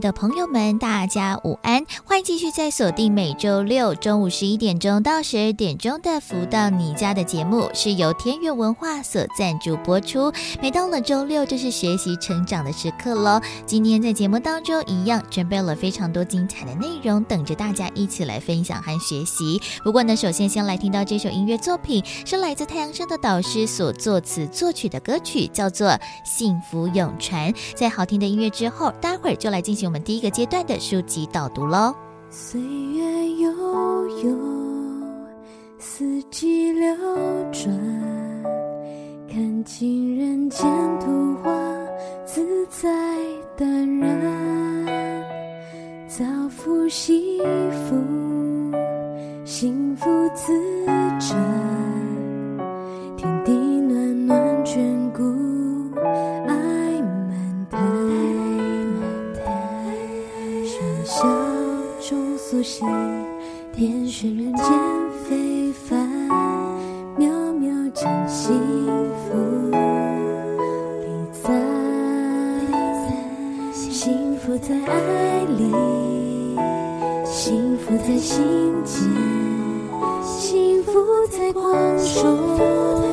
的朋友们，大家午安！欢迎继续在锁定每周六中午十一点钟到十二点钟的《福到你家》的节目，是由天悦文化所赞助播出。每到了周六，就是学习成长的时刻喽。今天在节目当中，一样准备了非常多精彩的内容，等着大家一起来分享和学习。不过呢，首先先来听到这首音乐作品，是来自太阳盛德导师所作词作曲的歌曲，叫做《幸福永传》。在好听的音乐之后，待会儿就来。进行我们第一个阶段的书籍导读喽。岁月悠悠，四季流转，看尽人间图画，自在淡然，造福幸福，幸福自展，中苏醒，点缀人间非凡，渺渺间幸福礼赞，幸福在爱里，幸福在心间，幸福在光中，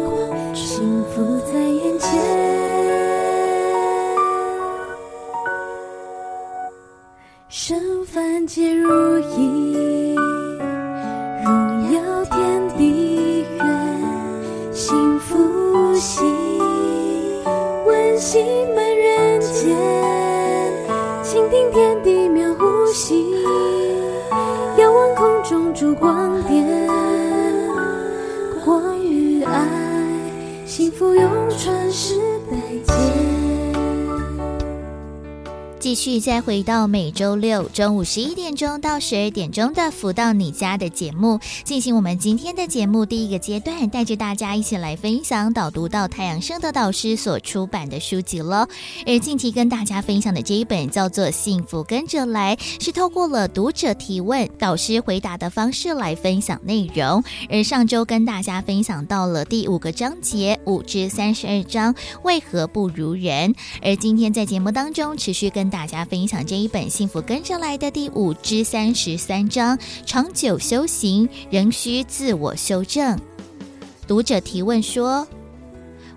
再回到每周六中午十一点钟到十二点钟的“福到你家”的节目，进行我们今天的节目第一个阶段，带着大家一起来分享导读到太阳盛德导师所出版的书籍了。而近期跟大家分享的这一本叫做《幸福跟着来》，是透过了读者提问、导师回答的方式来分享内容。而上周跟大家分享到了第五个章节五至三十二章，为何不如人？而今天在节目当中持续跟大家分享这一本《幸福跟着来的》第五至三十三章，长久修行仍需自我修正。读者提问说：“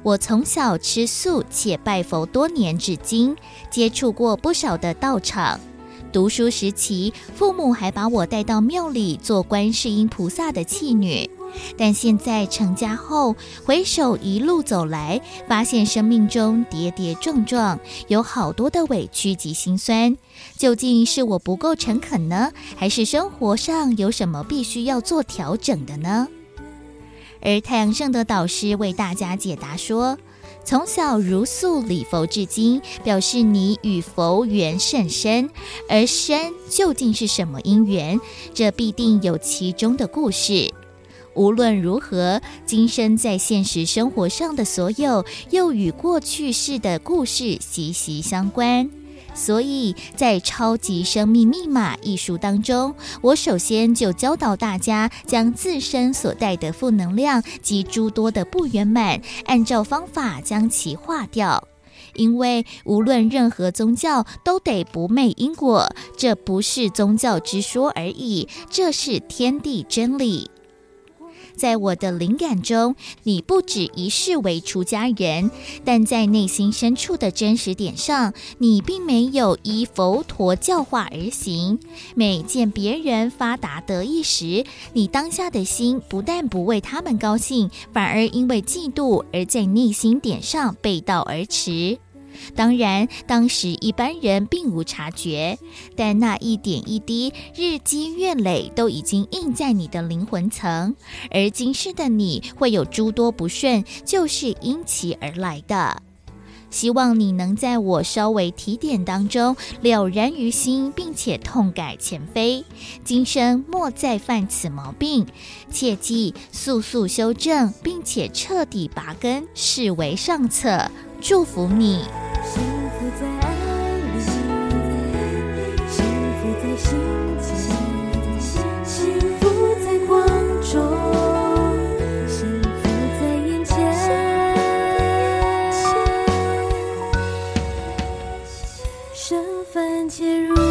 我从小吃素且拜佛多年至今，接触过不少的道场。读书时期，父母还把我带到庙里做观世音菩萨的弃女。”但现在成家后，回首一路走来，发现生命中跌跌撞撞，有好多的委屈及心酸。究竟是我不够诚恳呢，还是生活上有什么必须要做调整的呢？而太阳圣德导师为大家解答说：从小茹素礼佛至今，表示你与佛缘甚深。而深究竟是什么因缘？这必定有其中的故事。无论如何，今生在现实生活上的所有，又与过去世的故事息息相关。所以在《超级生命密码》一书当中，我首先就教导大家，将自身所带的负能量及诸多的不圆满，按照方法将其化掉。因为无论任何宗教，都得不昧因果，这不是宗教之说而已，这是天地真理。在我的灵感中，你不止一世为出家人，但在内心深处的真实点上，你并没有依佛陀教化而行。每见别人发达得意时，你当下的心不但不为他们高兴，反而因为嫉妒而在内心点上背道而驰。当然，当时一般人并无察觉，但那一点一滴、日积月累，都已经印在你的灵魂层。而今世的你会有诸多不顺，就是因其而来的。希望你能在我稍微提点当中了然于心，并且痛改前非，今生莫再犯此毛病，切记速速修正，并且彻底拔根，视为上策。祝福你幸福在爱里，幸福在心间，幸福在光中，幸福在眼前。身份切入。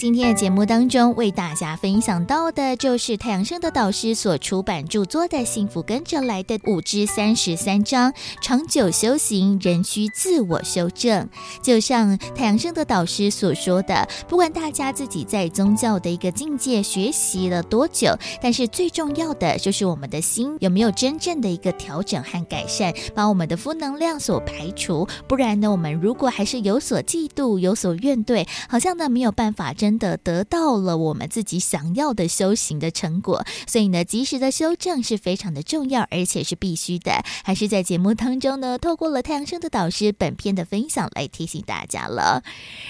今天的节目当中，为大家分享到的就是太阳盛德导师所出版著作的《幸福跟着来的五之三十三章》，长久修行仍需自我修正。就像太阳盛德导师所说的，不管大家自己在宗教的一个境界学习了多久，但是最重要的就是我们的心有没有真正的一个调整和改善，把我们的负能量所排除。不然呢，我们如果还是有所嫉妒、有所怨怼，好像呢没有办法。真真的得到了我们自己想要的修行的成果，所以呢，及时的修正是非常的重要，而且是必须的。还是在节目当中呢，透过了太阳生的导师本篇的分享来提醒大家了。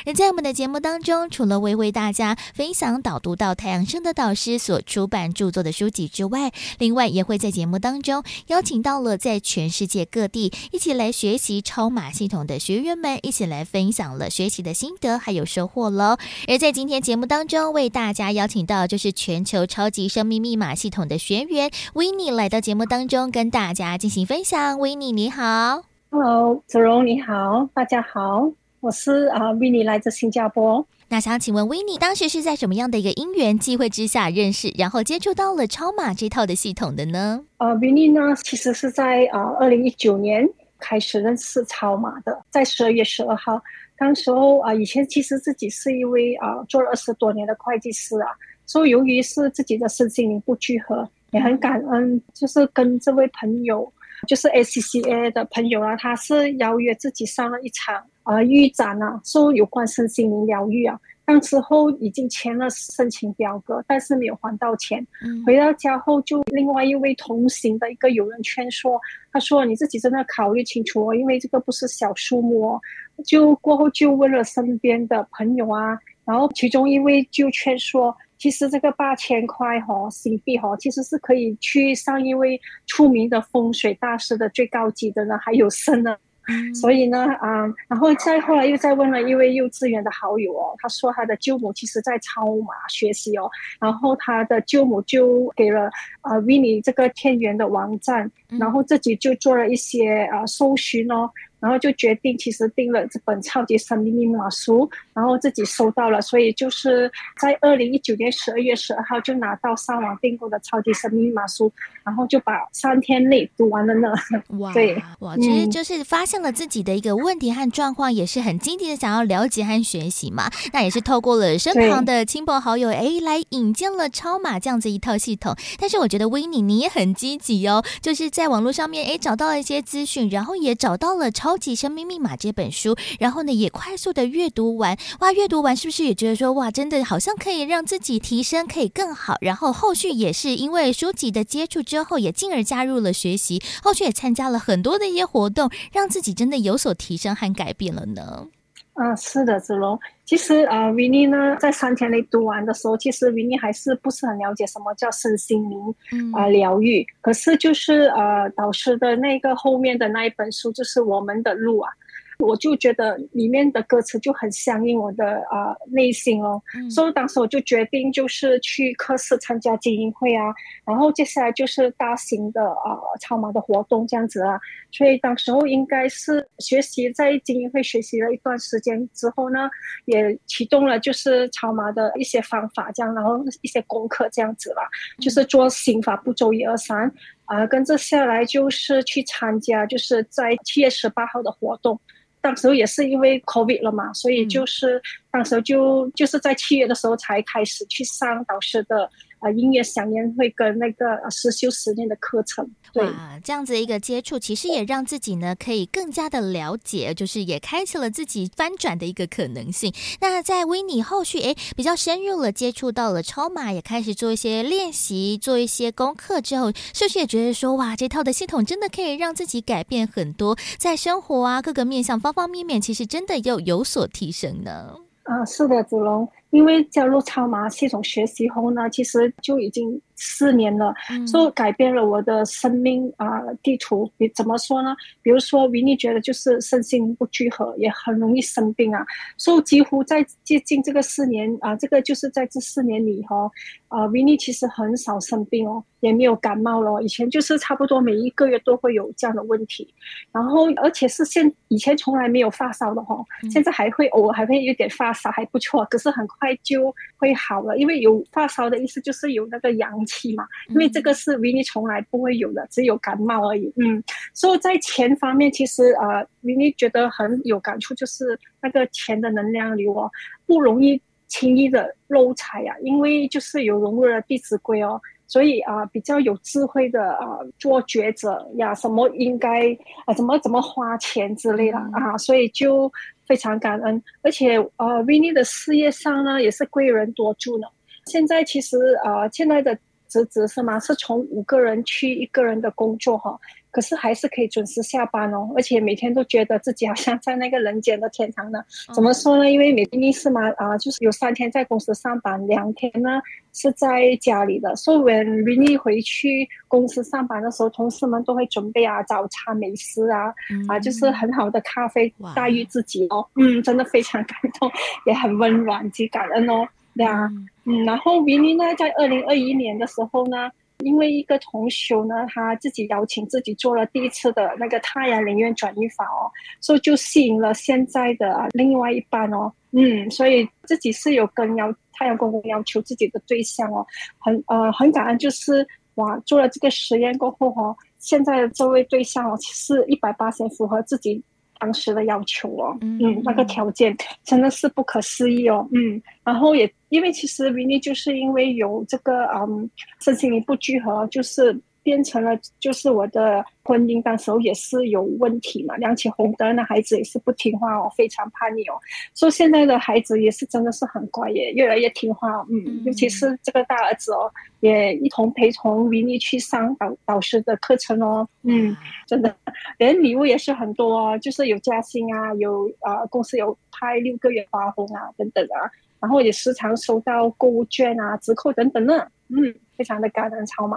而在我们的节目当中，除了为为大家分享导读到太阳生的导师所出版著作的书籍之外，另外也会在节目当中邀请到了在全世界各地一起来学习超马系统的学员们，一起来分享了学习的心得还有收获喽。而在今节目当中，为大家邀请到就是全球超级生命密码系统的学员 Winnie 来到节目当中，跟大家进行分享。Winnie 你好，Hello，子荣你好，大家好，我是啊 Winnie 来自新加坡。那想请问 Winnie 当时是在什么样的一个因缘机会之下认识，然后接触到了超码这套的系统的呢？呃 Winnie 呢，其实是在啊二零一九年开始认识超码的，在十二月十二号。当时候啊，以前其实自己是一位啊做了二十多年的会计师啊，所以由于是自己的身心灵不聚合，也很感恩，就是跟这位朋友，就是 ACCA 的朋友啊，他是邀约自己上了一场啊预展啊，说有关身心灵疗愈啊。当时候已经签了申请表格，但是没有还到钱。回到家后，就另外一位同行的一个友人劝说，他说：“你自己真的考虑清楚哦，因为这个不是小数目哦。”就过后就问了身边的朋友啊，然后其中一位就劝说，其实这个八千块哈新币哈，其实是可以去上一位出名的风水大师的最高级的呢，还有升呢。所以呢，啊、嗯，然后再后来又再问了一位幼稚园的好友哦，他说他的舅母其实在超马学习哦，然后他的舅母就给了啊 Vinnie 这个天元的网站，然后自己就做了一些啊搜寻哦。然后就决定，其实订了这本超级生命密码书，然后自己收到了，所以就是在二零一九年十二月十二号就拿到上网订购的超级生命密码书，然后就把三天内读完了呢。哇，对，哇，其实就是发现了自己的一个问题和状况，也是很积极的想要了解和学习嘛。那也是透过了身旁的亲朋好友，哎，来引荐了超马这样子一套系统。但是我觉得 Winnie 你也很积极哦，就是在网络上面哎找到了一些资讯，然后也找到了超。高级生命密码这本书，然后呢也快速的阅读完，哇，阅读完是不是也觉得说，哇，真的好像可以让自己提升，可以更好。然后后续也是因为书籍的接触之后，也进而加入了学习，后续也参加了很多的一些活动，让自己真的有所提升和改变了呢。啊，是的，子龙。其实啊，Winnie 呢，在三天内读完的时候，其实 Winnie 还是不是很了解什么叫身心灵啊疗愈。可是就是呃，导师的那个后面的那一本书，就是我们的路啊。我就觉得里面的歌词就很相应我的啊、呃、内心哦，嗯、所以当时我就决定就是去科室参加精英会啊，然后接下来就是大型的啊、呃、超马的活动这样子啊，所以当时候应该是学习在精英会学习了一段时间之后呢，也启动了就是超马的一些方法这样，然后一些功课这样子啦，嗯、就是做心法步骤一二三啊，跟着下来就是去参加就是在七月十八号的活动。当时候也是因为 COVID 了嘛，所以就是当时就就是在七月的时候才开始去上导师的。啊，音乐饗宴会跟那个实修实练的课程，对，这样子一个接触，其实也让自己呢可以更加的了解，就是也开启了自己翻转的一个可能性。那在 Winnie 后续，诶，比较深入了接触到了超马，也开始做一些练习，做一些功课之后，是不是也觉得说，哇，这套的系统真的可以让自己改变很多，在生活啊各个面向方方面面，其实真的又有所提升呢？啊，是的，子龙。因为加入超马系统学习后呢，其实就已经四年了，所以、嗯、改变了我的生命啊、呃、地图。你怎么说呢？比如说，Winnie 觉得就是身心不聚合，也很容易生病啊。所以几乎在接近这个四年啊、呃，这个就是在这四年里哈，啊、呃、Winnie 其实很少生病哦，也没有感冒了。以前就是差不多每一个月都会有这样的问题，然后而且是现以前从来没有发烧的哈，现在还会偶尔还会有点发烧，还不错，可是很快。就会好了，因为有发烧的意思就是有那个阳气嘛。因为这个是 Winnie 从来不会有的，只有感冒而已。嗯，所以在钱方面，其实呃 Winnie 觉得很有感触，就是那个钱的能量流哦，不容易轻易的漏财呀、啊，因为就是有融入了《弟子规》哦，所以啊、呃、比较有智慧的啊、呃、做抉择呀，什么应该啊、呃、怎么怎么花钱之类的啊，所以就。非常感恩，而且呃，Winnie 的事业上呢也是贵人多助呢。现在其实呃，现在的职责是吗？是从五个人去一个人的工作哈。可是还是可以准时下班哦，而且每天都觉得自己好像在那个人间的天堂呢。怎么说呢？因为每天是嘛啊，就是有三天在公司上班，两天呢是在家里的。所以，when 回去公司上班的时候，同事们都会准备啊早餐美食啊，嗯、啊就是很好的咖啡待遇自己哦。嗯，真的非常感动，也很温暖及感恩哦。对啊，嗯，嗯，然后 Winnie 呢，在二零二一年的时候呢。因为一个同学呢，他自己邀请自己做了第一次的那个太阳灵验转移法哦，所以就吸引了现在的另外一半哦，嗯，所以自己是有跟要太阳公公要求自己的对象哦，很呃很感恩，就是哇做了这个实验过后哦，现在的这位对象哦，是一百八十符合自己。当时的要求哦，嗯，那个条件真的是不可思议哦，嗯，然后也因为其实 Winnie 就是因为有这个嗯身心灵不聚合，就是。变成了就是我的婚姻，当时候也是有问题嘛，亮起红灯，那孩子也是不听话哦，非常叛逆哦。所以现在的孩子也是真的是很乖耶，越来越听话。嗯，尤其是这个大儿子哦，也一同陪同 Winnie 去上导导师的课程哦。嗯，真的，连礼物也是很多哦，就是有加薪啊，有啊、呃、公司有派六个月花红啊等等啊，然后也时常收到购物券啊、折扣等等呢。嗯。非常的感恩超马，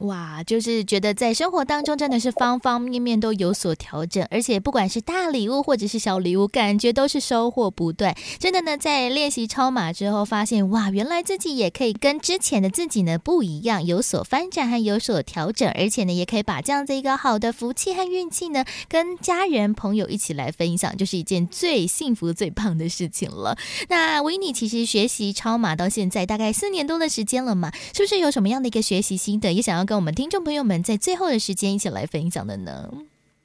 哇，就是觉得在生活当中真的是方方面面都有所调整，而且不管是大礼物或者是小礼物，感觉都是收获不断。真的呢，在练习超马之后，发现哇，原来自己也可以跟之前的自己呢不一样，有所发展和有所调整，而且呢，也可以把这样子一个好的福气和运气呢，跟家人朋友一起来分享，就是一件最幸福最棒的事情了。那维尼其实学习超马到现在大概四年多的时间了嘛，是不是有什么？什么样的一个学习心得，也想要跟我们听众朋友们在最后的时间一起来分享的呢？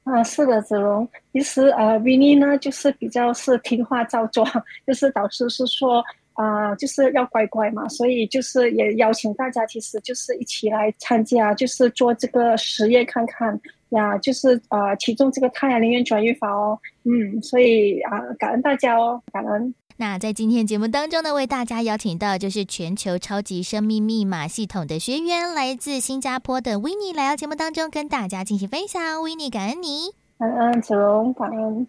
啊，是的，子龙，其实呃，Winnie 呢，就是比较是听话照做，就是导师是说啊、就是要乖乖嘛，所以就是也邀请大家，其实就是一起来参加，就是做这个实验看看呀，就是啊，启动这个太阳能源转运法哦，嗯，所以啊，感恩大家哦，感恩。那在今天节目当中呢，为大家邀请到就是全球超级生命密码系统的学员，来自新加坡的 w i n n e 来到节目当中跟大家进行分享。w i n n e 感恩你，感恩子龙，感恩。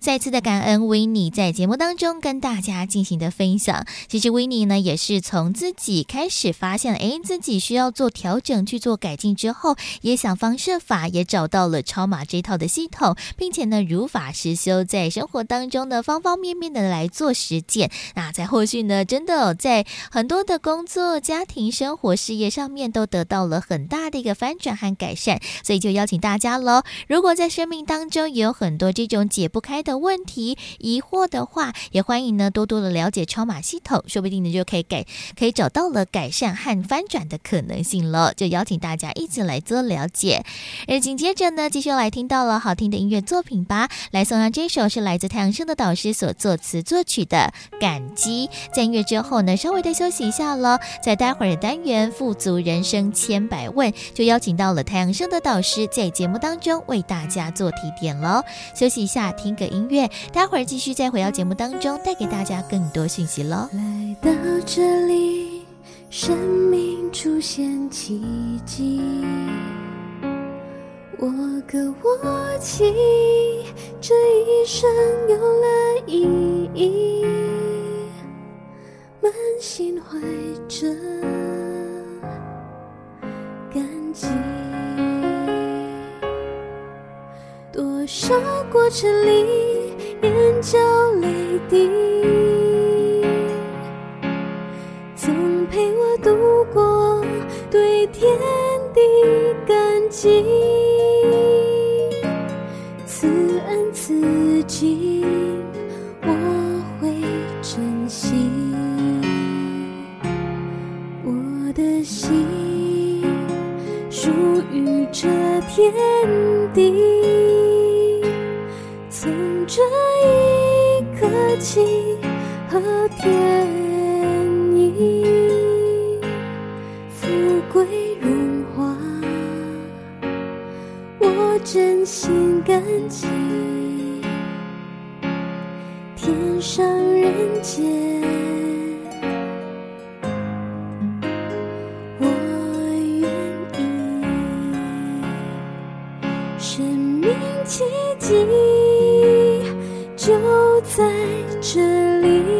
再次的感恩维尼在节目当中跟大家进行的分享。其实维尼呢，也是从自己开始发现，哎，自己需要做调整、去做改进之后，也想方设法，也找到了超马这套的系统，并且呢，如法实修，在生活当中的方方面面的来做实践。那在后续呢，真的在很多的工作、家庭、生活、事业上面都得到了很大的一个翻转和改善。所以就邀请大家喽，如果在生命当中也有很多这种解不开的，的问题疑惑的话，也欢迎呢多多的了解超码系统，说不定呢就可以改，可以找到了改善和翻转的可能性了。就邀请大家一起来做了解。而紧接着呢，继续来听到了好听的音乐作品吧。来送上这首是来自太阳升的导师所作词作曲的《感激》。在音乐之后呢，稍微的休息一下了。在待会儿的单元《富足人生千百问》，就邀请到了太阳升的导师在节目当中为大家做提点了。休息一下，听个音。音乐，待会儿继续再回到节目当中，带给大家更多讯息喽。来到这里，生命出现奇迹，我歌我泣，这一生有了意义，满心怀着感激。多少过程里，眼角泪滴，总陪我度过，对天地感激，此恩此情我会珍惜，我的心属于这天地。这一刻起，和天意，富贵荣华，我真心感激，天上人间。我愿意，生命奇迹就在这里，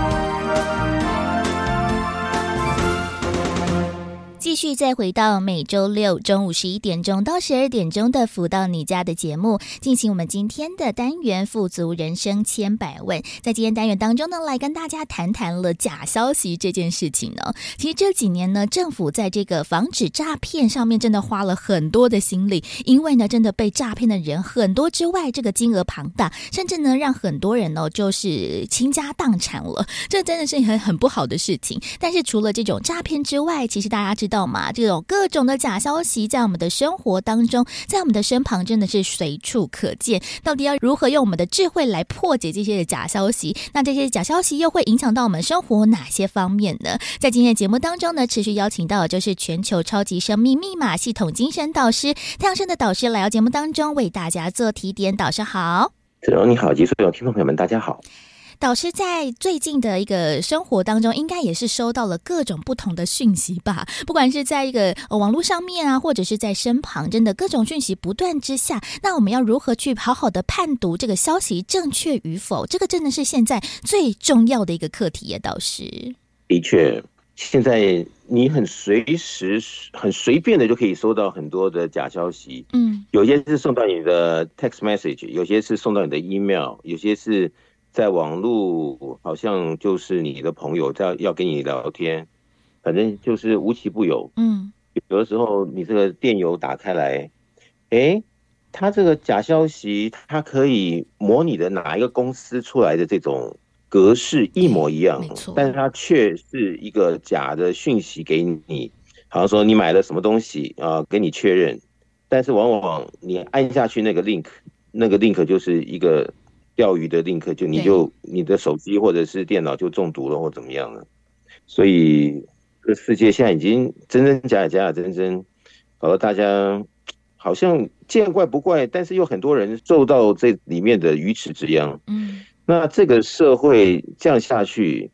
继续再回到每周六中午十一点钟到十二点钟的“福到你家”的节目，进行我们今天的单元“富足人生千百问”。在今天单元当中呢，来跟大家谈谈了假消息这件事情呢。其实这几年呢，政府在这个防止诈骗上面真的花了很多的心力，因为呢，真的被诈骗的人很多之外，这个金额庞大，甚至呢，让很多人呢就是倾家荡产了。这真的是很很不好的事情。但是除了这种诈骗之外，其实大家知道。这种各种的假消息在我们的生活当中，在我们的身旁真的是随处可见。到底要如何用我们的智慧来破解这些假消息？那这些假消息又会影响到我们生活哪些方面呢？在今天的节目当中呢，持续邀请到的就是全球超级生命密码系统精神导师太阳盛德导师来到节目当中为大家做提点。导师好，子荣你好，及所有听众朋友们，大家好。导师在最近的一个生活当中，应该也是收到了各种不同的讯息吧？不管是在一个网络上面啊，或者是在身旁，真的各种讯息不断之下，那我们要如何去好好的判读这个消息正确与否？这个真的是现在最重要的一个课题耶，导师。的确，现在你很随时、很随便的就可以收到很多的假消息。嗯，有些是送到你的 text message，有些是送到你的 email，有些是。在网络好像就是你的朋友在要跟你聊天，反正就是无奇不有。嗯，有的时候你这个电邮打开来，哎，他这个假消息，它可以模拟的哪一个公司出来的这种格式一模一样，但是它却是一个假的讯息给你，好像说你买了什么东西啊，给你确认，但是往往你按下去那个 link，那个 link 就是一个。钓鱼的 link 就你就你的手机或者是电脑就中毒了或怎么样了，所以这世界现在已经真真假假假假真真，搞得大家好像见怪不怪，但是又很多人受到这里面的鱼池之殃。嗯，那这个社会这样下去，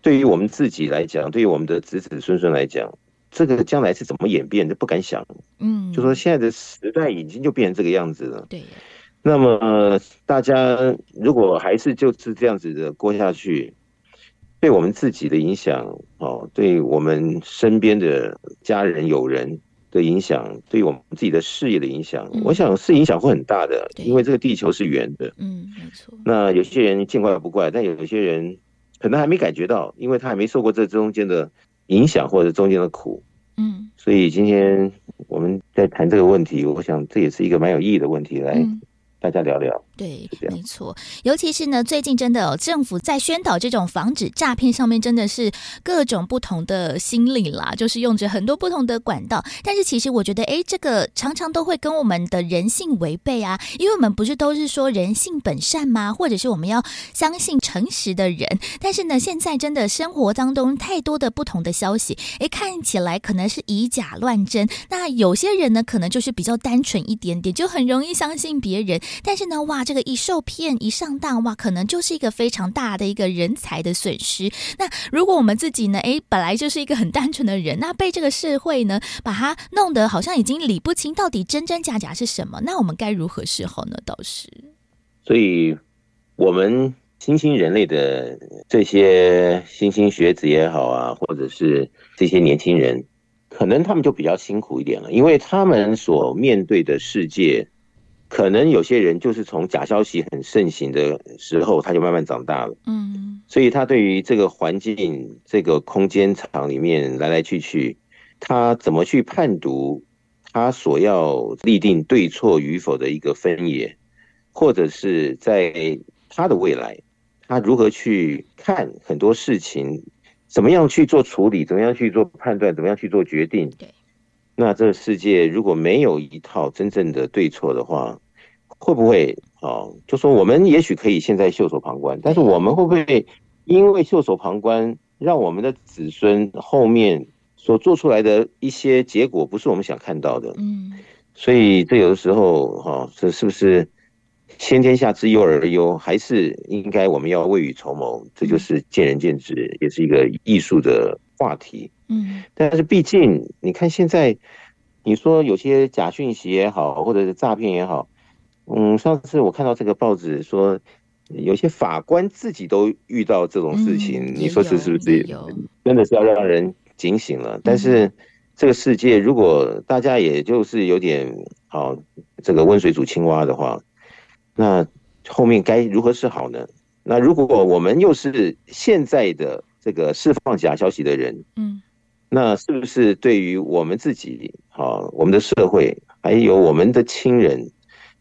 对于我们自己来讲，对于我们的子子孙孙来讲，这个将来是怎么演变的，不敢想。嗯，就说现在的时代已经就变成这个样子了。对。那么大家如果还是就是这样子的过下去，对我们自己的影响哦，对我们身边的家人友人的影响，对我们自己的事业的影响，我想是影响会很大的，因为这个地球是圆的。嗯，没错。那有些人见怪不怪，但有些人可能还没感觉到，因为他还没受过这中间的影响或者中间的苦。嗯，所以今天我们在谈这个问题，我想这也是一个蛮有意义的问题来。大家聊聊，对，没错，尤其是呢，最近真的、哦、政府在宣导这种防止诈骗上面，真的是各种不同的心理啦，就是用着很多不同的管道。但是其实我觉得，哎，这个常常都会跟我们的人性违背啊，因为我们不是都是说人性本善吗？或者是我们要相信诚实的人。但是呢，现在真的生活当中太多的不同的消息，哎，看起来可能是以假乱真。那有些人呢，可能就是比较单纯一点点，就很容易相信别人。但是呢，哇，这个一受骗一上当，哇，可能就是一个非常大的一个人才的损失。那如果我们自己呢，诶，本来就是一个很单纯的人，那被这个社会呢，把它弄得好像已经理不清到底真真假假是什么，那我们该如何是好呢？倒是，所以我们新兴人类的这些新兴学子也好啊，或者是这些年轻人，可能他们就比较辛苦一点了，因为他们所面对的世界。可能有些人就是从假消息很盛行的时候，他就慢慢长大了。嗯，所以他对于这个环境、这个空间场里面来来去去，他怎么去判读他所要立定对错与否的一个分野，或者是在他的未来，他如何去看很多事情，怎么样去做处理，怎么样去做判断，怎么样去做决定。对，那这个世界如果没有一套真正的对错的话，会不会啊？就说我们也许可以现在袖手旁观，但是我们会不会因为袖手旁观，让我们的子孙后面所做出来的一些结果不是我们想看到的？嗯，所以这有的时候哈，这是不是先天下之忧而忧，还是应该我们要未雨绸缪？这就是见仁见智，也是一个艺术的话题。嗯，但是毕竟你看现在，你说有些假讯息也好，或者是诈骗也好。嗯，上次我看到这个报纸说，有些法官自己都遇到这种事情，嗯、你说这是不是真的是要让人警醒了？嗯、但是这个世界如果大家也就是有点好，这个温水煮青蛙的话，那后面该如何是好呢？那如果我们又是现在的这个释放假消息的人，嗯，那是不是对于我们自己啊，我们的社会还有我们的亲人？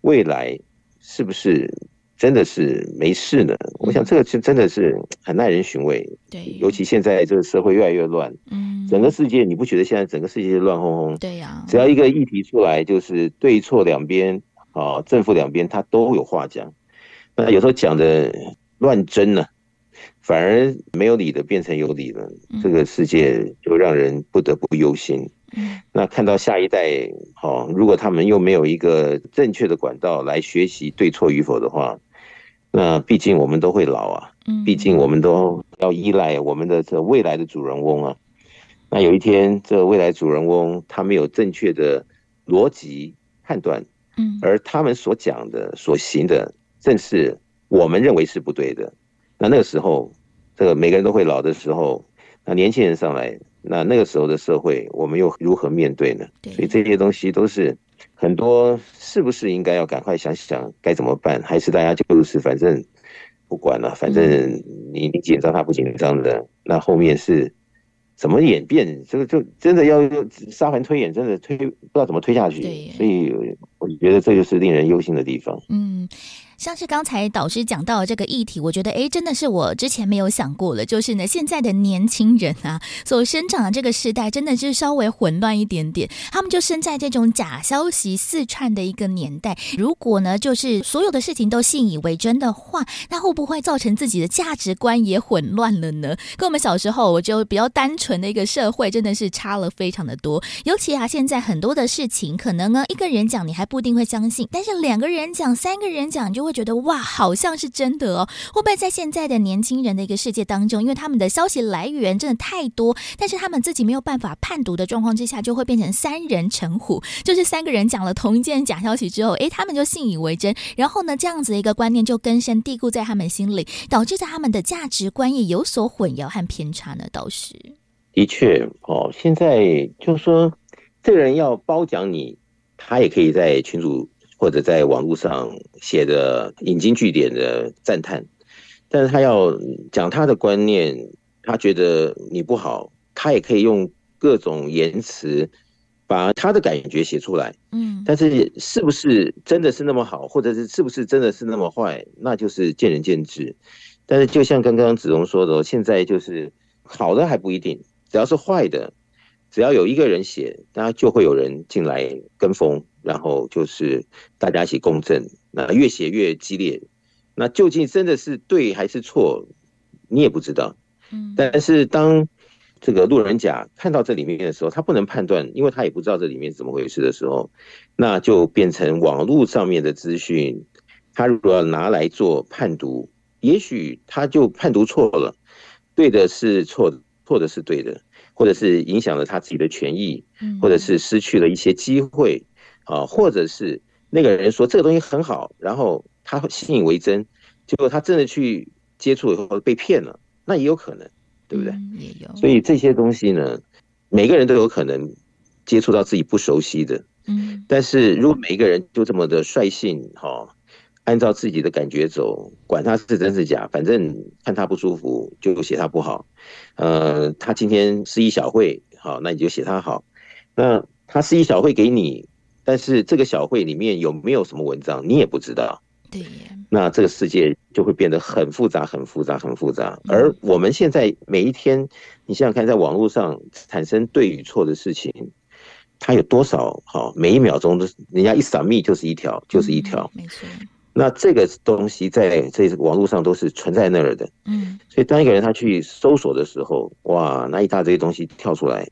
未来是不是真的是没事呢？我想这个是真的是很耐人寻味。对，尤其现在这个社会越来越乱，嗯，整个世界你不觉得现在整个世界乱哄哄？对呀，只要一个议题出来，就是对错两边啊，正负两边他都有话讲。那有时候讲的乱真呢，反而没有理的变成有理了，这个世界就让人不得不忧心。那看到下一代，哦，如果他们又没有一个正确的管道来学习对错与否的话，那毕竟我们都会老啊，毕竟我们都要依赖我们的这未来的主人翁啊。那有一天，这未来主人翁他没有正确的逻辑判断，而他们所讲的、所行的，正是我们认为是不对的。那那个时候，这个每个人都会老的时候，那年轻人上来。那那个时候的社会，我们又如何面对呢？对，所以这些东西都是很多，是不是应该要赶快想想该怎么办？还是大家就是反正不管了，反正你你紧张他不紧张的，那后面是怎么演变？这个就真的要沙盘推演，真的推不知道怎么推下去。对，所以我觉得这就是令人忧心的地方。嗯。像是刚才导师讲到这个议题，我觉得诶，真的是我之前没有想过的，就是呢，现在的年轻人啊，所生长的这个时代，真的是稍微混乱一点点。他们就生在这种假消息四串的一个年代。如果呢，就是所有的事情都信以为真的话，那会不会造成自己的价值观也混乱了呢？跟我们小时候我就比较单纯的一个社会，真的是差了非常的多。尤其啊，现在很多的事情，可能呢，一个人讲你还不一定会相信，但是两个人讲、三个人讲，就会。会觉得哇，好像是真的哦。会不会在现在的年轻人的一个世界当中，因为他们的消息来源真的太多，但是他们自己没有办法判读的状况之下，就会变成三人成虎，就是三个人讲了同一件假消息之后，诶，他们就信以为真，然后呢，这样子的一个观念就根深蒂固在他们心里，导致在他们的价值观也有所混淆和偏差呢。倒是的确哦，现在就是说，这个人要褒奖你，他也可以在群主。或者在网络上写的引经据典的赞叹，但是他要讲他的观念，他觉得你不好，他也可以用各种言辞把他的感觉写出来。嗯，但是是不是真的是那么好，或者是是不是真的是那么坏，那就是见仁见智。但是就像刚刚子荣说的，现在就是好的还不一定，只要是坏的，只要有一个人写，那就会有人进来跟风。然后就是大家一起共振，那越写越激烈，那究竟真的是对还是错，你也不知道。嗯，但是当这个路人甲看到这里面的时候，他不能判断，因为他也不知道这里面是怎么回事的时候，那就变成网络上面的资讯，他如果要拿来做判读，也许他就判读错了，对的是错的，错的是对的，或者是影响了他自己的权益，或者是失去了一些机会。啊，或者是那个人说这个东西很好，然后他信以为真，结果他真的去接触以后被骗了，那也有可能，对不对？嗯，也有。所以这些东西呢，每个人都有可能接触到自己不熟悉的。嗯。但是如果每一个人就这么的率性，哈，按照自己的感觉走，管他是真是假，反正看他不舒服就写他不好。呃，他今天是一小会，好，那你就写他好。那他是一小会给你。但是这个小会里面有没有什么文章，你也不知道，对，那这个世界就会变得很复杂，很复杂，很复杂。而我们现在每一天，你想想看，在网络上产生对与错的事情，它有多少？好，每一秒钟都，人家一扫密就是一条，就是一条，没错。那这个东西在这网络上都是存在那儿的，嗯。所以当一个人他去搜索的时候，哇，那一大堆东西跳出来，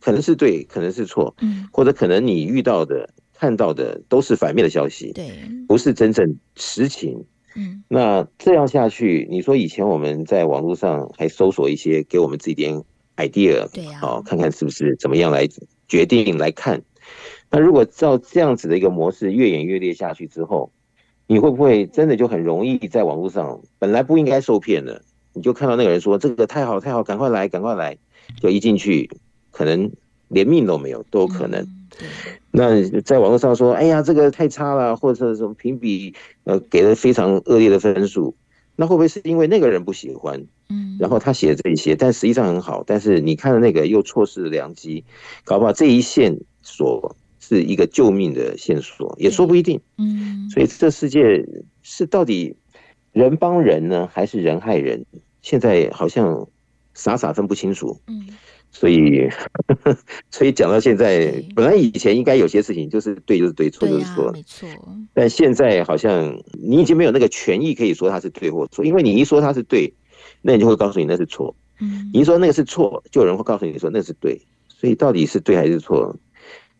可能是对，可能是错，嗯，或者可能你遇到的。看到的都是反面的消息，对，不是真正实情。嗯，那这样下去，你说以前我们在网络上还搜索一些，给我们自己点 idea，对呀，好，看看是不是怎么样来决定来看。那如果照这样子的一个模式越演越烈下去之后，你会不会真的就很容易在网络上本来不应该受骗的，你就看到那个人说这个太好太好，赶快来赶快来，就一进去可能连命都没有，都有可能。那在网络上说，哎呀，这个太差了，或者什么评比，呃，给了非常恶劣的分数，那会不会是因为那个人不喜欢？嗯，然后他写的这些，但实际上很好，但是你看的那个又错失了良机，搞不好这一线索是一个救命的线索，也说不一定。嗯，所以这世界是到底人帮人呢，还是人害人？现在好像傻傻分不清楚。嗯。所以，所以讲到现在，本来以前应该有些事情就是对就是对，错就是错，没错。但现在好像你已经没有那个权益可以说它是对或错，因为你一说它是对，那你就会告诉你那是错。嗯，你一说那个是错，就有人会告诉你说那是对。所以到底是对还是错，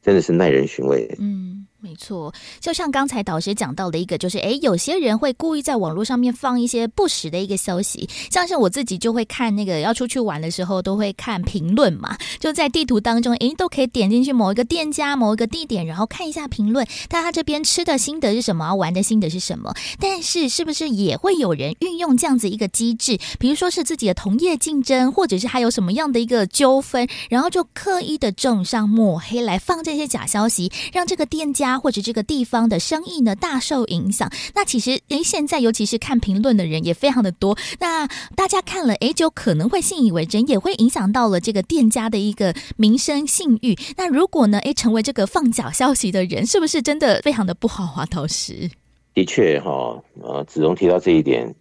真的是耐人寻味。嗯。没错，就像刚才导师讲到的一个，就是诶，有些人会故意在网络上面放一些不实的一个消息，像是我自己就会看那个要出去玩的时候都会看评论嘛，就在地图当中，诶，都可以点进去某一个店家、某一个地点，然后看一下评论，但他这边吃的心得是什么，玩的心得是什么？但是是不是也会有人运用这样子一个机制，比如说是自己的同业竞争，或者是还有什么样的一个纠纷，然后就刻意的种上抹黑来放这些假消息，让这个店家。或者这个地方的生意呢，大受影响。那其实诶，现在尤其是看评论的人也非常的多。那大家看了诶，就可能会信以为真，也会影响到了这个店家的一个名声信誉。那如果呢，诶，成为这个放假消息的人，是不是真的非常的不好啊？倒是的确哈，呃，子荣提到这一点，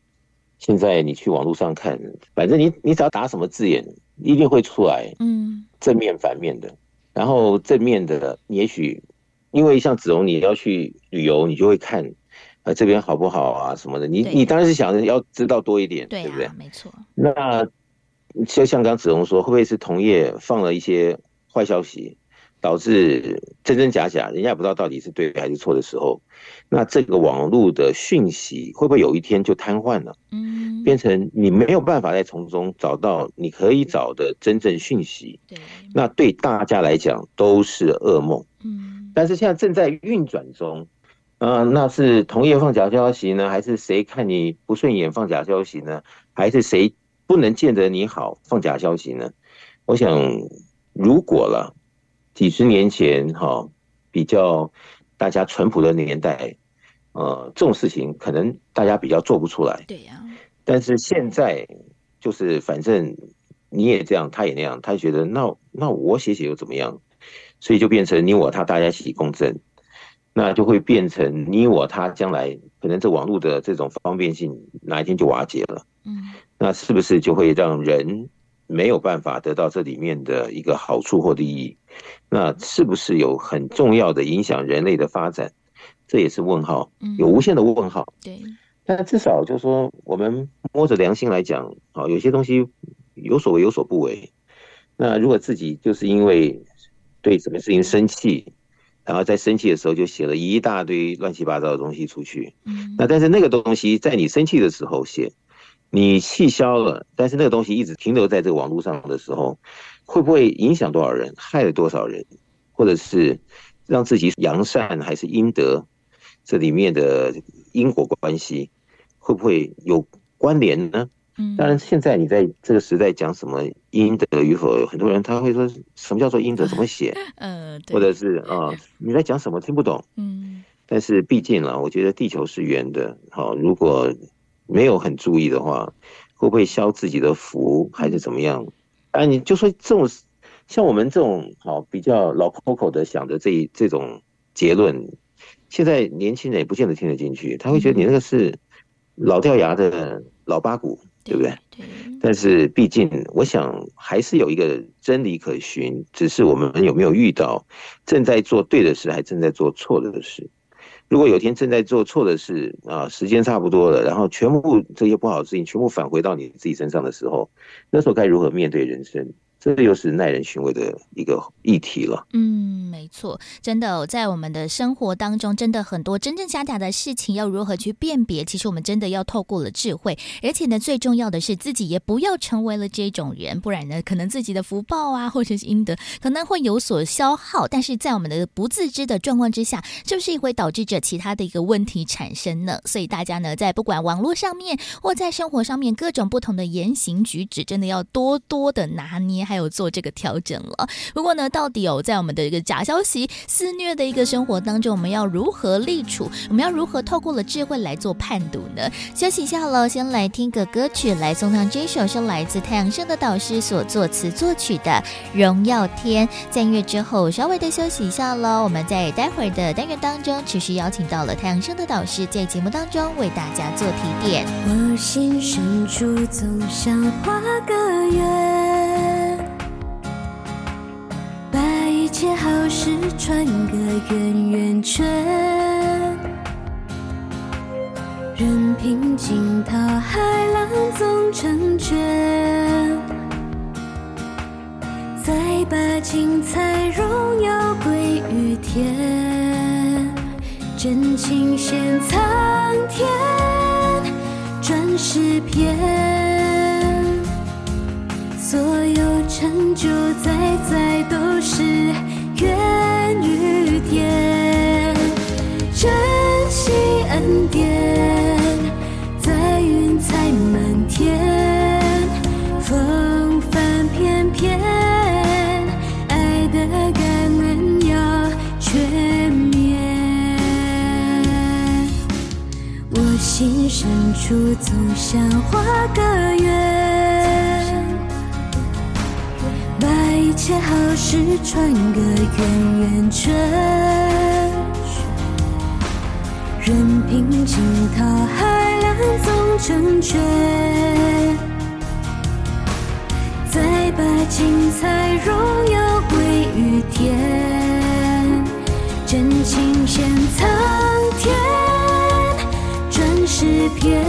现在你去网络上看，反正你你只要打什么字眼，一定会出来，嗯，正面反面的，然后正面的你也许。因为像子荣，你要去旅游，你就会看，呃，这边好不好啊什么的。你你当然是想着要知道多一点，对，不对？没错。那就像刚子荣说，会不会是同业放了一些坏消息，导致真真假假，人家也不知道到底是对还是错的时候，那这个网络的讯息会不会有一天就瘫痪了？嗯，变成你没有办法再从中找到你可以找的真正讯息。对，那对大家来讲都是噩梦。嗯。但是现在正在运转中，呃，那是同业放假消息呢，还是谁看你不顺眼放假消息呢？还是谁不能见得你好放假消息呢？我想，如果了几十年前哈，比较大家淳朴的年代，呃，这种事情可能大家比较做不出来。对呀。但是现在就是反正你也这样，他也那样，他觉得那那我写写又怎么样？所以就变成你我他大家一起共振，那就会变成你我他将来可能这网络的这种方便性哪一天就瓦解了。嗯，那是不是就会让人没有办法得到这里面的一个好处或利益？那是不是有很重要的影响人类的发展？这也是问号，有无限的问号。对，但至少就是说，我们摸着良心来讲，啊，有些东西有所为有所不为。那如果自己就是因为对什么事情生气，然后在生气的时候就写了一大堆乱七八糟的东西出去。嗯，那但是那个东西在你生气的时候写，你气消了，但是那个东西一直停留在这个网络上的时候，会不会影响多少人，害了多少人，或者是让自己扬善还是阴德，这里面的因果关系会不会有关联呢？嗯，当然，现在你在这个时代讲什么阴德与否，很多人他会说什么叫做阴德，怎么写？呃，或者是啊，你在讲什么听不懂？嗯，但是毕竟啊，我觉得地球是圆的，好，如果没有很注意的话，会不会消自己的福，还是怎么样？啊，你就说这种像我们这种好比较老 Coco 的想着这这种结论，现在年轻人也不见得听得进去，他会觉得你那个是老掉牙的老八股，对不对？对。但是毕竟，我想还是有一个真理可循，只是我们有没有遇到正在做对的事，还正在做错的事。如果有天正在做错的事啊，时间差不多了，然后全部这些不好的事情全部返回到你自己身上的时候，那时候该如何面对人生？这又是耐人寻味的一个议题了。嗯，没错，真的在我们的生活当中，真的很多真真假假的事情，要如何去辨别？其实我们真的要透过了智慧，而且呢，最重要的是自己也不要成为了这种人，不然呢，可能自己的福报啊，或者是阴德可能会有所消耗。但是在我们的不自知的状况之下，是不是也会导致着其他的一个问题产生呢？所以大家呢，在不管网络上面或在生活上面各种不同的言行举止，真的要多多的拿捏。还有做这个调整了。不过呢，到底有在我们的一个假消息肆虐的一个生活当中，我们要如何立处？我们要如何透过了智慧来做判读呢？休息一下喽，先来听个歌曲，来送上这首是来自太阳盛的导师所作词作曲的《荣耀天》。在音乐之后，稍微的休息一下喽。我们在待会儿的单元当中，持续邀请到了太阳盛的导师在节目当中为大家做提点。我心深处总想画个圆。一切好事串个圆圆圈，任凭惊涛骇浪总成全，再把精彩荣耀归于天，真情献苍天，转世篇。所有成就在在都是源于天，珍惜恩典，在云彩满天，风帆翩翩，爱的感恩要全面。我心深处总想画个圆。把一切好事串个圆圆圈，任凭惊涛骇浪总成全，再把精彩荣耀归于天，真情献苍天，转世篇，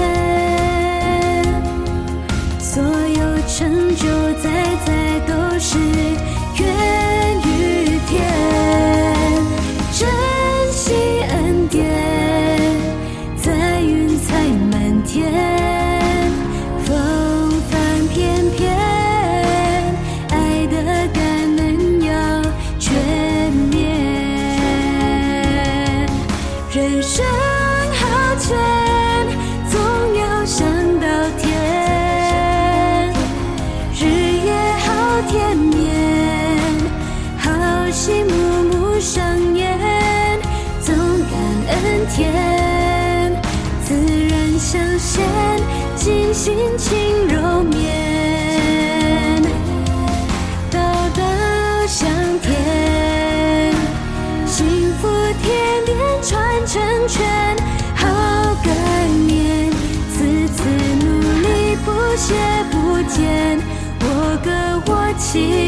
歌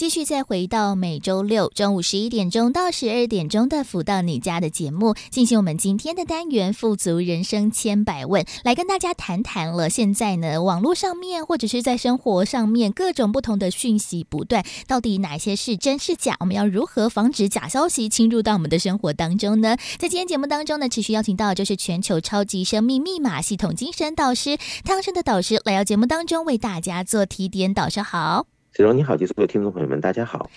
继续再回到每周六中午十一点钟到十二点钟的福到你家的节目，进行我们今天的单元“富足人生千百问”，来跟大家谈谈了。现在呢，网络上面或者是在生活上面各种不同的讯息不断，到底哪些是真是假？我们要如何防止假消息侵入到我们的生活当中呢？在今天节目当中呢，持续邀请到就是全球超级生命密码系统精神导师汤生的导师来到节目当中为大家做提点。导师好。雪荣你好，及所有听众朋友们，大家好。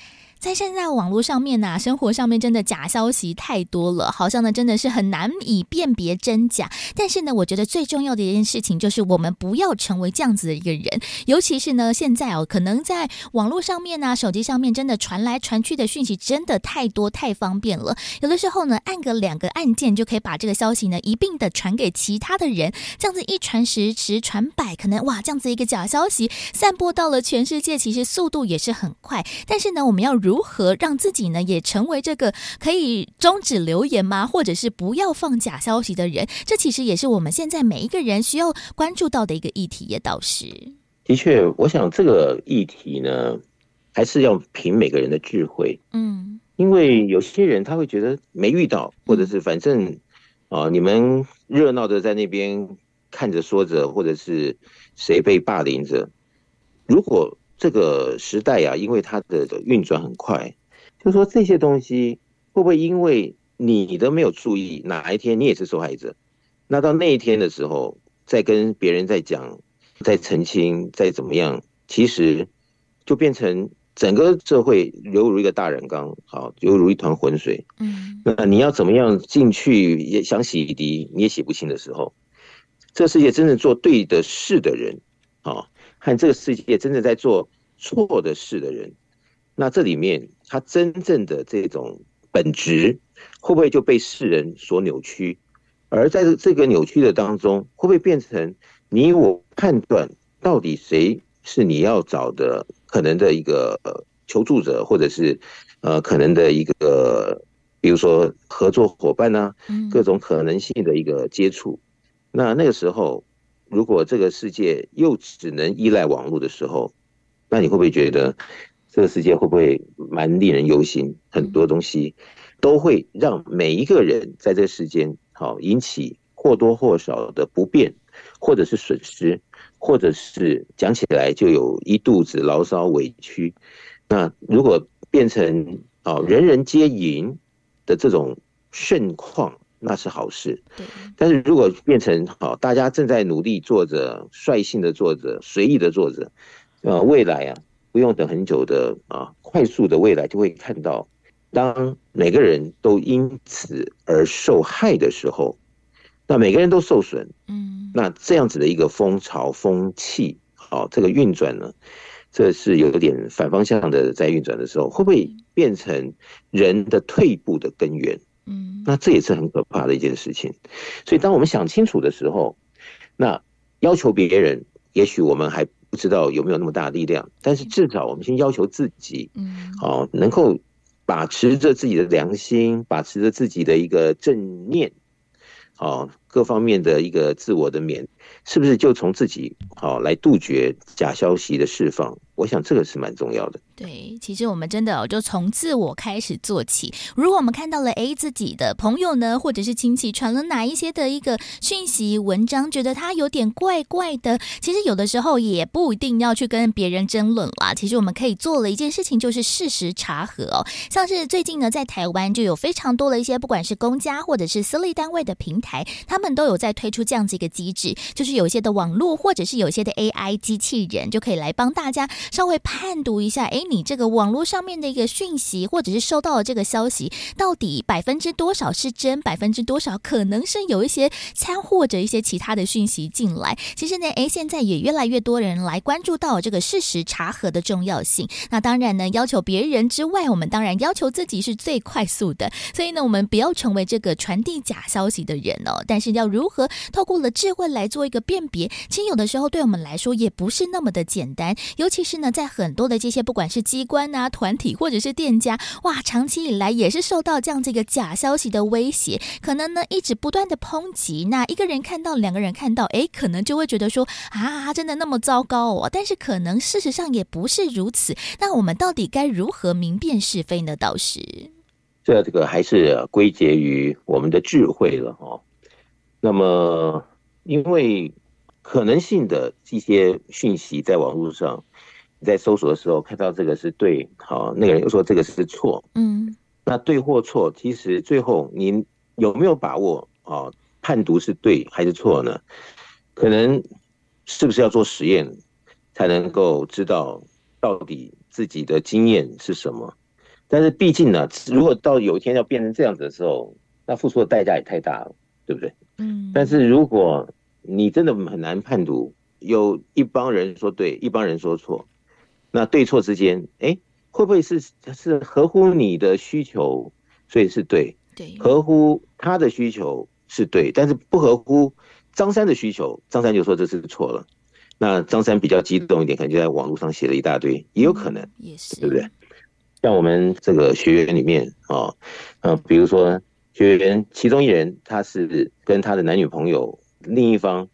在现在网络上面呐、啊，生活上面真的假消息太多了，好像呢真的是很难以辨别真假。但是呢，我觉得最重要的一件事情就是我们不要成为这样子的一个人。尤其是呢，现在哦，可能在网络上面啊，手机上面真的传来传去的讯息真的太多太方便了。有的时候呢，按个两个按键就可以把这个消息呢一并的传给其他的人，这样子一传十，十传百，可能哇，这样子一个假消息散播到了全世界，其实速度也是很快。但是呢，我们要如如何让自己呢也成为这个可以终止留言吗？或者是不要放假消息的人？这其实也是我们现在每一个人需要关注到的一个议题。也倒是的确，我想这个议题呢，还是要凭每个人的智慧。嗯，因为有些人他会觉得没遇到，或者是反正啊，你们热闹的在那边看着说着，或者是谁被霸凌着，如果。这个时代呀、啊，因为它的运转很快，就说这些东西会不会因为你都没有注意，哪一天你也是受害者？那到那一天的时候，再跟别人在讲、再澄清、再怎么样，其实就变成整个社会犹如一个大染缸，好，犹如一团浑水。嗯，那你要怎么样进去也想洗涤，你也洗不清的时候，这个世界真正做对的事的人，啊。看这个世界真正在做错的事的人，那这里面他真正的这种本质会不会就被世人所扭曲？而在这个扭曲的当中，会不会变成你我判断到底谁是你要找的可能的一个求助者，或者是呃可能的一个比如说合作伙伴呢？各种可能性的一个接触，那那个时候。如果这个世界又只能依赖网络的时候，那你会不会觉得这个世界会不会蛮令人忧心？很多东西都会让每一个人在这个世间好引起或多或少的不便，或者是损失，或者是讲起来就有一肚子牢骚委屈。那如果变成哦人人皆赢的这种盛况。那是好事，但是如果变成好，大家正在努力做着，率性的做着，随意的做着，呃，未来啊，不用等很久的啊，快速的未来就会看到，当每个人都因此而受害的时候，那每个人都受损，嗯，那这样子的一个风潮风气，好，这个运转呢，这是有点反方向的在运转的时候，会不会变成人的退步的根源？嗯，那这也是很可怕的一件事情。所以，当我们想清楚的时候，那要求别人，也许我们还不知道有没有那么大的力量。但是，至少我们先要求自己，嗯，哦，能够把持着自己的良心，把持着自己的一个正念，哦，各方面的一个自我的免，是不是就从自己好来杜绝假消息的释放？我想这个是蛮重要的。对，其实我们真的就从自我开始做起。如果我们看到了诶自己的朋友呢，或者是亲戚传了哪一些的一个讯息文章，觉得他有点怪怪的，其实有的时候也不一定要去跟别人争论啦。其实我们可以做了一件事情，就是事实查核哦。像是最近呢，在台湾就有非常多的一些，不管是公家或者是私立单位的平台，他们都有在推出这样子一个机制，就是有些的网络或者是有些的 AI 机器人，就可以来帮大家稍微判读一下，诶。你这个网络上面的一个讯息，或者是收到的这个消息，到底百分之多少是真，百分之多少可能是有一些掺或者一些其他的讯息进来？其实呢，诶，现在也越来越多人来关注到这个事实查核的重要性。那当然呢，要求别人之外，我们当然要求自己是最快速的。所以呢，我们不要成为这个传递假消息的人哦。但是要如何透过了智慧来做一个辨别，其实有的时候对我们来说也不是那么的简单。尤其是是呢，在很多的这些不管是机关啊、团体或者是店家，哇，长期以来也是受到这样这个假消息的威胁，可能呢一直不断的抨击。那一个人看到，两个人看到，诶，可能就会觉得说啊，真的那么糟糕哦？但是可能事实上也不是如此。那我们到底该如何明辨是非呢？导师，这这个还是归结于我们的智慧了哦。那么，因为可能性的一些讯息在网络上。在搜索的时候看到这个是对，好，那个人又说这个是错，嗯，那对或错，其实最后你有没有把握啊？判读是对还是错呢？可能是不是要做实验才能够知道到底自己的经验是什么？但是毕竟呢，如果到有一天要变成这样子的时候，那付出的代价也太大了，对不对？嗯。但是如果你真的很难判读，有一帮人说对，一帮人说错。那对错之间，哎，会不会是是合乎你的需求，所以是对？对，合乎他的需求是对，但是不合乎张三的需求，张三就说这是错了。那张三比较激动一点，可能就在网络上写了一大堆，也有可能，也是对不对？像我们这个学员里面啊，呃，比如说学员其中一人，他是跟他的男女朋友，另一方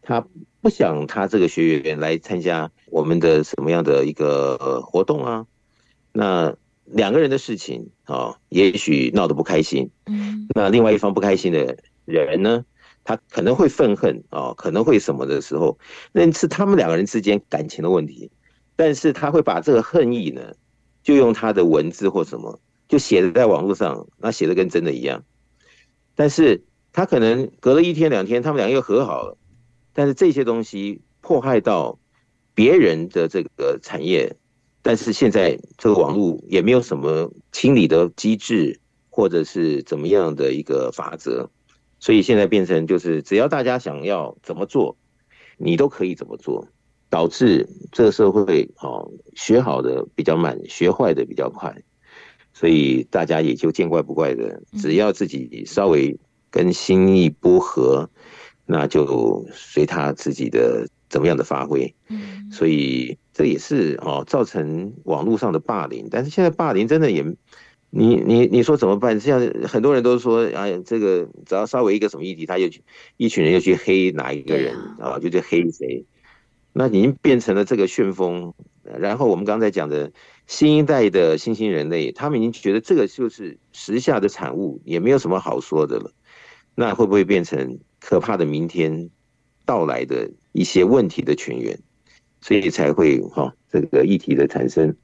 他。不想他这个学员来参加我们的什么样的一个活动啊？那两个人的事情啊，也许闹得不开心。嗯，那另外一方不开心的人呢，他可能会愤恨啊，可能会什么的时候，那是他们两个人之间感情的问题。但是他会把这个恨意呢，就用他的文字或什么，就写在网络上，那写的跟真的一样。但是他可能隔了一天两天，他们两个又和好了。但是这些东西迫害到别人的这个产业，但是现在这个网络也没有什么清理的机制，或者是怎么样的一个法则，所以现在变成就是只要大家想要怎么做，你都可以怎么做，导致这个社会哦学好的比较慢，学坏的比较快，所以大家也就见怪不怪的，只要自己稍微跟心意不合。那就随他自己的怎么样的发挥，嗯，所以这也是哦造成网络上的霸凌。但是现在霸凌真的也，你你你说怎么办？现在很多人都说，哎，这个只要稍微一个什么议题，他就一群人就去黑哪一个人啊，就去黑谁。那已经变成了这个旋风。然后我们刚才讲的新一代的新兴人类，他们已经觉得这个就是时下的产物，也没有什么好说的了。那会不会变成？可怕的明天到来的一些问题的泉源，所以才会哈这个议题的产生，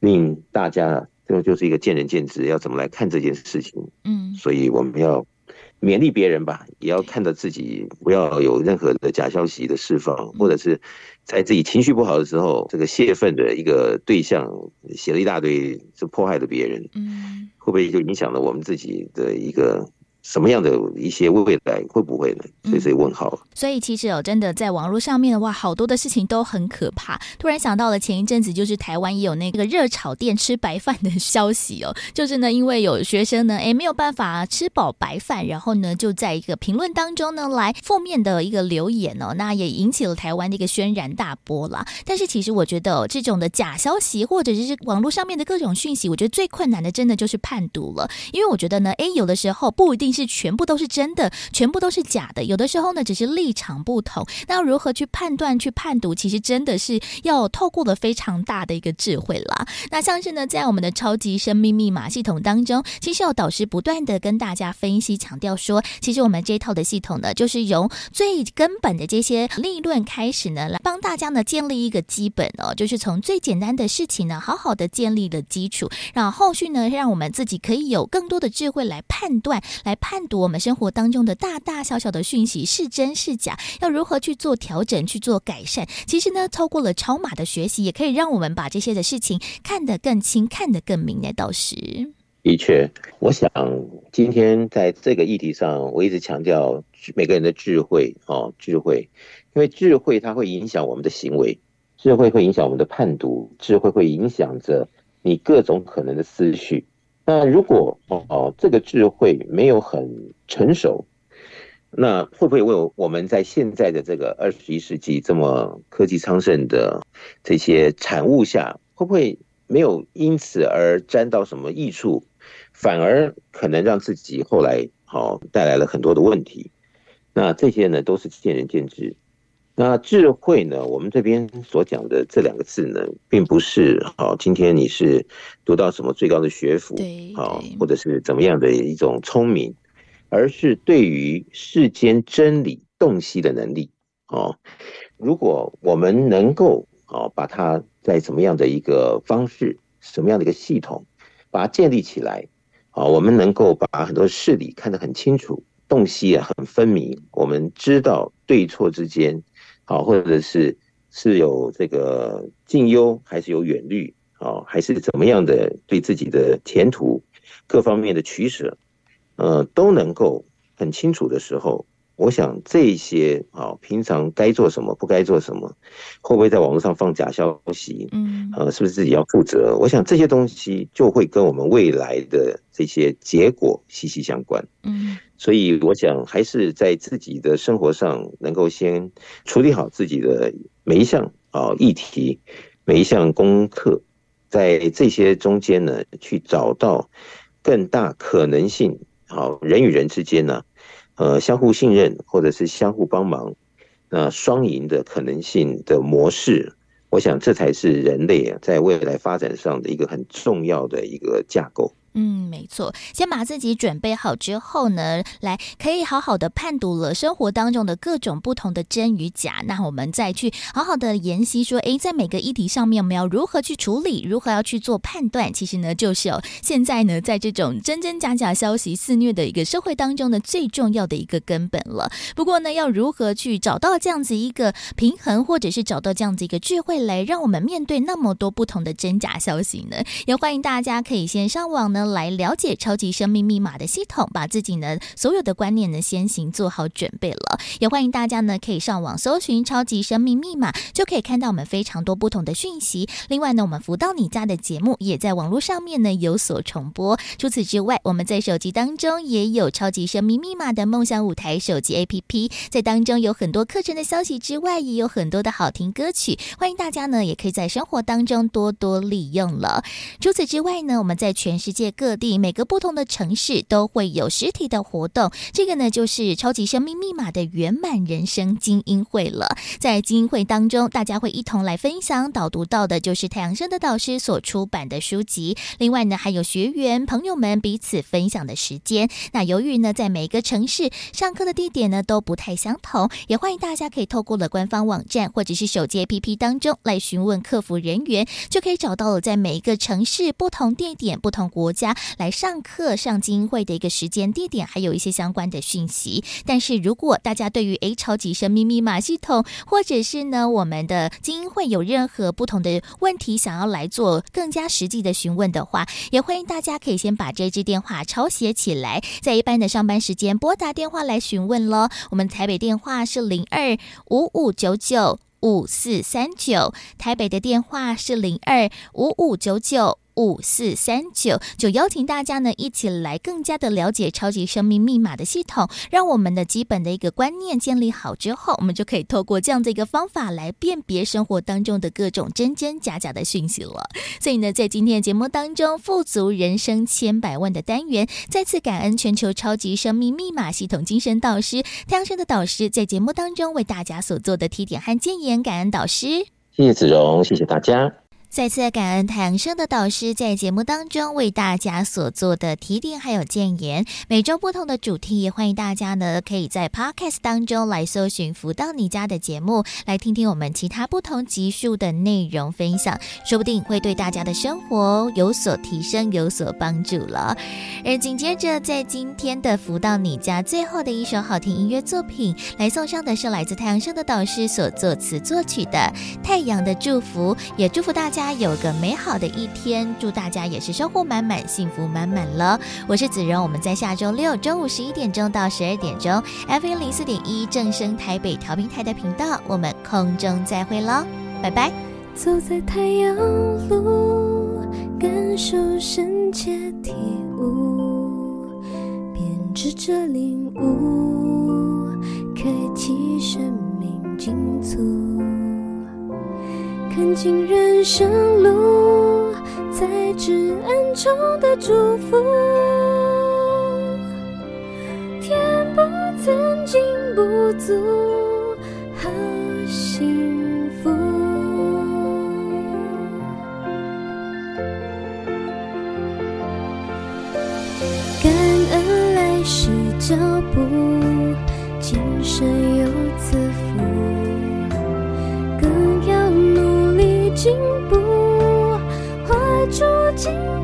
令大家这个就是一个见仁见智，要怎么来看这件事情？嗯，所以我们要勉励别人吧，也要看到自己不要有任何的假消息的释放，或者是在自己情绪不好的时候，这个泄愤的一个对象写了一大堆，是迫害了别人，嗯，会不会就影响了我们自己的一个？什么样的一些未来会不会呢？这是问号。所以其实哦，真的在网络上面的话，好多的事情都很可怕。突然想到了前一阵子，就是台湾也有那个热炒店吃白饭的消息哦。就是呢，因为有学生呢，哎没有办法吃饱白饭，然后呢，就在一个评论当中呢，来负面的一个留言哦，那也引起了台湾的一个轩然大波啦。但是其实我觉得哦，这种的假消息或者是网络上面的各种讯息，我觉得最困难的真的就是判读了，因为我觉得呢，哎有的时候不一定是。全部都是真的，全部都是假的。有的时候呢，只是立场不同。那如何去判断、去判读，其实真的是要透过了非常大的一个智慧啦。那像是呢，在我们的超级生命密码系统当中，其实有导师不断的跟大家分析、强调说，其实我们这套的系统呢，就是由最根本的这些立论开始呢，来帮大家呢建立一个基本哦，就是从最简单的事情呢，好好的建立了基础，然后后续呢，让我们自己可以有更多的智慧来判断、来判读我们生活当中的大大小小的讯息是真是假，要如何去做调整、去做改善。其实呢，透过了超码的学习，也可以让我们把这些的事情看得更清、看得更明。的导师，的确，我想今天在这个议题上，我一直强调每个人的智慧哦，智慧，因为智慧它会影响我们的行为。智慧会影响我们的判读，智慧会影响着你各种可能的思绪。那如果哦哦，这个智慧没有很成熟，那会不会为我们在现在的这个二十一世纪这么科技昌盛的这些产物下，会不会没有因此而沾到什么益处，反而可能让自己后来好带来了很多的问题？那这些呢，都是见仁见智。那智慧呢？我们这边所讲的这两个字呢，并不是好。今天你是读到什么最高的学府，好，或者是怎么样的一种聪明，而是对于世间真理洞悉的能力。哦，如果我们能够哦，把它在什么样的一个方式，什么样的一个系统，把它建立起来，啊，我们能够把很多事理看得很清楚，洞悉啊很分明，我们知道对错之间。好，或者是是有这个近忧，还是有远虑，啊，还是怎么样的对自己的前途各方面的取舍，呃，都能够很清楚的时候，我想这些啊，平常该做什么，不该做什么，会不会在网络上放假消息，嗯，呃，是不是自己要负责？我想这些东西就会跟我们未来的这些结果息息相关，嗯。所以，我想还是在自己的生活上，能够先处理好自己的每一项啊议题，每一项功课，在这些中间呢，去找到更大可能性。好，人与人之间呢，呃，相互信任或者是相互帮忙，那双赢的可能性的模式，我想这才是人类啊在未来发展上的一个很重要的一个架构。嗯，没错。先把自己准备好之后呢，来可以好好的判读了生活当中的各种不同的真与假。那我们再去好好的研析说，诶，在每个议题上面，我们要如何去处理，如何要去做判断？其实呢，就是哦，现在呢，在这种真真假假消息肆虐的一个社会当中呢，最重要的一个根本了。不过呢，要如何去找到这样子一个平衡，或者是找到这样子一个智慧，来让我们面对那么多不同的真假消息呢？也欢迎大家可以先上网呢。来了解超级生命密码的系统，把自己呢所有的观念呢先行做好准备了。也欢迎大家呢可以上网搜寻超级生命密码，就可以看到我们非常多不同的讯息。另外呢，我们福到你家的节目也在网络上面呢有所重播。除此之外，我们在手机当中也有超级生命密码的梦想舞台手机 APP，在当中有很多课程的消息之外，也有很多的好听歌曲。欢迎大家呢也可以在生活当中多多利用了。除此之外呢，我们在全世界各地每个不同的城市都会有实体的活动，这个呢就是超级生命密码的圆满人生精英会了。在精英会当中，大家会一同来分享导读到的就是太阳升的导师所出版的书籍。另外呢，还有学员朋友们彼此分享的时间。那由于呢，在每一个城市上课的地点呢都不太相同，也欢迎大家可以透过了官方网站或者是手机 APP 当中来询问客服人员，就可以找到了在每一个城市不同地点、不同国家来。上课上精英会的一个时间地点，还有一些相关的讯息。但是如果大家对于诶超级生命密码系统，或者是呢我们的精英会有任何不同的问题，想要来做更加实际的询问的话，也欢迎大家可以先把这支电话抄写起来，在一般的上班时间拨打电话来询问喽。我们台北电话是零二五五九九五四三九，台北的电话是零二五五九九。五四三九，就邀请大家呢一起来更加的了解超级生命密码的系统，让我们的基本的一个观念建立好之后，我们就可以透过这样的一个方法来辨别生活当中的各种真真假假的讯息了。所以呢，在今天的节目当中，富足人生千百万的单元，再次感恩全球超级生命密码系统精神导师太阳神的导师在节目当中为大家所做的提点和建言，感恩导师。谢谢子荣，谢谢大家。再次感恩太阳盛德导师在节目当中为大家所做的提点还有建言。每周不同的主题，也欢迎大家呢可以在 Podcast 当中来搜寻“福到你家”的节目，来听听我们其他不同集数的内容分享，说不定会对大家的生活有所提升、有所帮助了。而紧接着，在今天的“福到你家”最后的一首好听音乐作品，来送上的是来自太阳盛德导师所作词作曲的《太阳的祝福》，也祝福大家。家有个美好的一天，祝大家也是收获满满、幸福满满了。我是子荣，我们在下周六中午十一点钟到十二点钟，FM 零四点一正声台北调频台的频道，我们空中再会喽，拜拜。走在太阳路，感受深切体悟，编织着领悟，开启生命进足。看尽人生路，在至暗中的祝福，填补曾经不足，好幸福。感恩来时脚步，画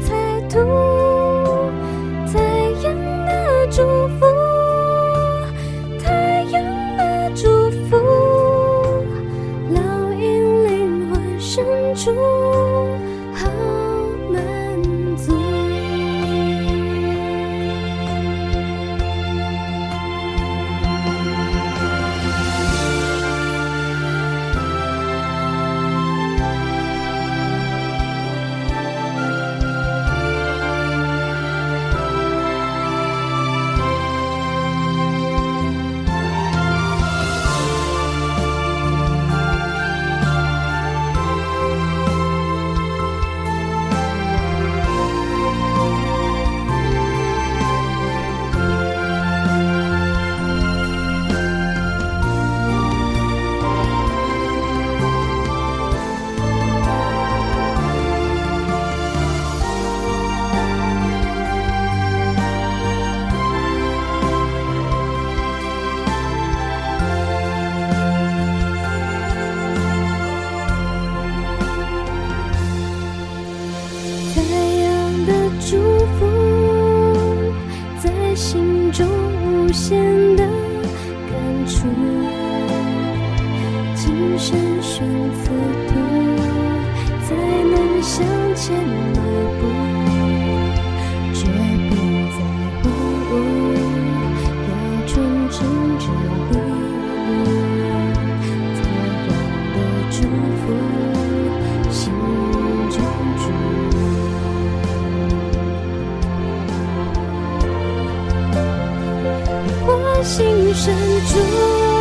深处。